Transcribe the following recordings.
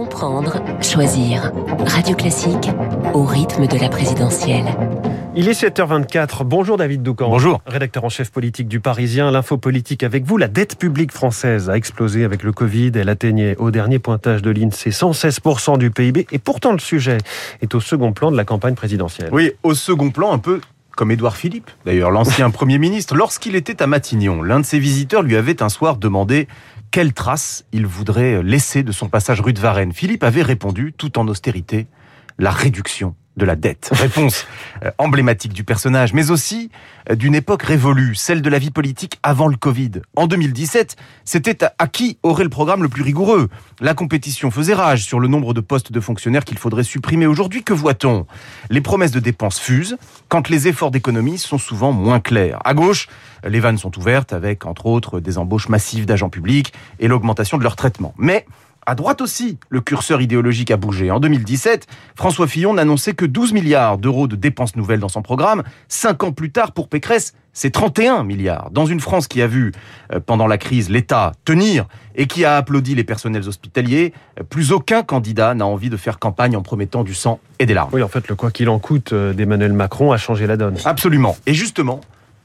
Comprendre, choisir. Radio Classique au rythme de la présidentielle. Il est 7h24. Bonjour David Doucan. Bonjour. Rédacteur en chef politique du Parisien. L'info politique avec vous. La dette publique française a explosé avec le Covid. Elle atteignait au dernier pointage de l'INSEE 116% du PIB. Et pourtant, le sujet est au second plan de la campagne présidentielle. Oui, au second plan, un peu comme Édouard Philippe, d'ailleurs, l'ancien Premier ministre. Lorsqu'il était à Matignon, l'un de ses visiteurs lui avait un soir demandé quelle trace il voudrait laisser de son passage rue de Varennes. Philippe avait répondu, tout en austérité, la réduction de la dette. Réponse euh, emblématique du personnage, mais aussi euh, d'une époque révolue, celle de la vie politique avant le Covid. En 2017, c'était à qui aurait le programme le plus rigoureux? La compétition faisait rage sur le nombre de postes de fonctionnaires qu'il faudrait supprimer. Aujourd'hui, que voit-on? Les promesses de dépenses fusent quand les efforts d'économie sont souvent moins clairs. À gauche, les vannes sont ouvertes avec, entre autres, des embauches massives d'agents publics et l'augmentation de leur traitement. Mais à droite aussi, le curseur idéologique a bougé. En 2017, François Fillon n'annonçait que 12 milliards d'euros de dépenses nouvelles dans son programme. Cinq ans plus tard, pour Pécresse, c'est 31 milliards. Dans une France qui a vu, euh, pendant la crise, l'État tenir et qui a applaudi les personnels hospitaliers, euh, plus aucun candidat n'a envie de faire campagne en promettant du sang et des larmes. Oui, en fait, le quoi qu'il en coûte euh, d'Emmanuel Macron a changé la donne. Absolument. Et justement,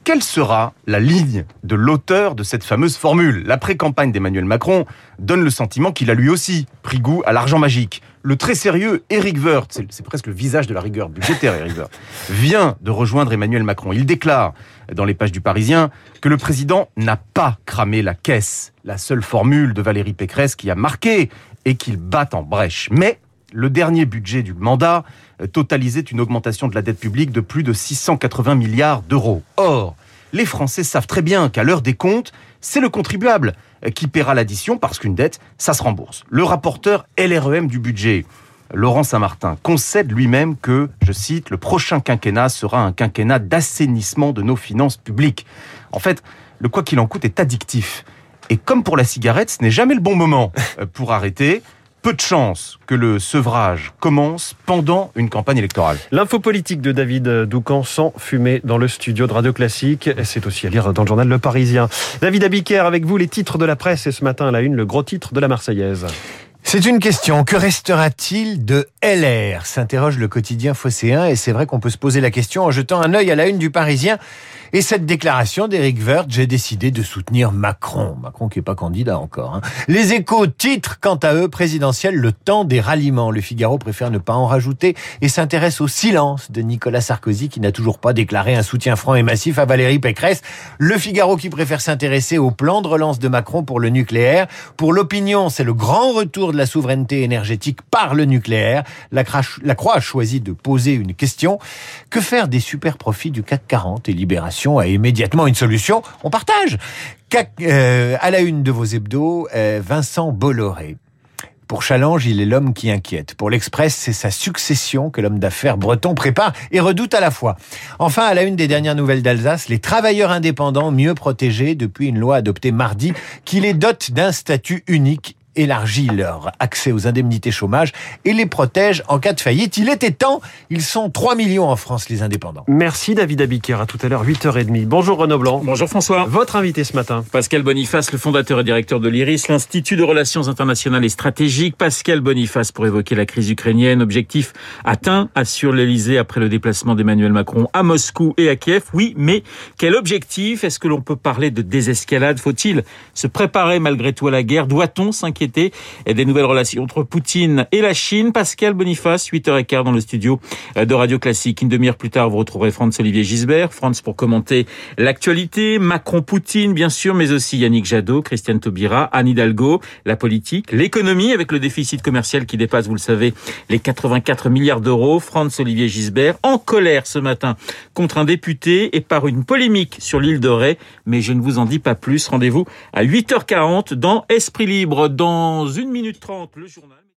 quelle sera la ligne de l'auteur de cette fameuse formule? L'après-campagne d'Emmanuel Macron donne le sentiment qu'il a lui aussi pris goût à l'argent magique. Le très sérieux Eric Woerth, c'est presque le visage de la rigueur budgétaire Eric Woerth, vient de rejoindre Emmanuel Macron. Il déclare dans les pages du Parisien que le président n'a pas cramé la caisse, la seule formule de Valérie Pécresse qui a marqué et qu'il bat en brèche. Mais le dernier budget du mandat euh, totalisait une augmentation de la dette publique de plus de 680 milliards d'euros. Or, les Français savent très bien qu'à l'heure des comptes, c'est le contribuable euh, qui paiera l'addition parce qu'une dette, ça se rembourse. Le rapporteur LREM du budget, Laurent Saint-Martin, concède lui-même que, je cite, le prochain quinquennat sera un quinquennat d'assainissement de nos finances publiques. En fait, le quoi qu'il en coûte est addictif. Et comme pour la cigarette, ce n'est jamais le bon moment euh, pour arrêter peu de chance que le sevrage commence pendant une campagne électorale. L'info politique de David Doucan sans fumée dans le studio de Radio Classique. C'est aussi à lire dans le journal Le Parisien. David Abiker avec vous les titres de la presse et ce matin à la une le gros titre de la Marseillaise. C'est une question. Que restera-t-il de LR s'interroge le quotidien phocéen et c'est vrai qu'on peut se poser la question en jetant un œil à la une du Parisien et cette déclaration d'Éric Woerth, j'ai décidé de soutenir Macron. Macron qui est pas candidat encore. Hein. Les échos titrent quant à eux présidentiel le temps des ralliements. Le Figaro préfère ne pas en rajouter et s'intéresse au silence de Nicolas Sarkozy qui n'a toujours pas déclaré un soutien franc et massif à Valérie Pécresse. Le Figaro qui préfère s'intéresser au plan de relance de Macron pour le nucléaire. Pour l'opinion, c'est le grand retour de la souveraineté énergétique par le nucléaire. La, Croix a choisi de poser une question. Que faire des super profits du CAC 40 et Libération? A immédiatement une solution, on partage. Euh, à la une de vos hebdos, euh, Vincent Bolloré. Pour Challenge, il est l'homme qui inquiète. Pour l'Express, c'est sa succession que l'homme d'affaires breton prépare et redoute à la fois. Enfin, à la une des dernières nouvelles d'Alsace, les travailleurs indépendants mieux protégés depuis une loi adoptée mardi qui les dote d'un statut unique élargit leur accès aux indemnités chômage et les protège en cas de faillite. Il était temps. Ils sont 3 millions en France, les indépendants. Merci David Abiker. À tout à l'heure, 8h30. Bonjour Renaud Blanc. Bonjour François. Votre invité ce matin. Pascal Boniface, le fondateur et directeur de l'IRIS, l'Institut de Relations Internationales et Stratégiques. Pascal Boniface pour évoquer la crise ukrainienne. Objectif atteint, assure l'Elysée après le déplacement d'Emmanuel Macron à Moscou et à Kiev. Oui, mais quel objectif? Est-ce que l'on peut parler de désescalade? Faut-il se préparer malgré tout à la guerre? Doit-on s'inquiéter et des nouvelles relations entre Poutine et la Chine. Pascal Boniface, 8h15 dans le studio de Radio Classique. Une demi-heure plus tard, vous retrouverez Franz-Olivier Gisbert. Franz pour commenter l'actualité, Macron-Poutine, bien sûr, mais aussi Yannick Jadot, Christiane Taubira, Anne Hidalgo, la politique, l'économie avec le déficit commercial qui dépasse, vous le savez, les 84 milliards d'euros. Franz-Olivier Gisbert en colère ce matin contre un député et par une polémique sur l'île de Ré. Mais je ne vous en dis pas plus. Rendez-vous à 8h40 dans Esprit Libre, dans dans une minute trente, le journal.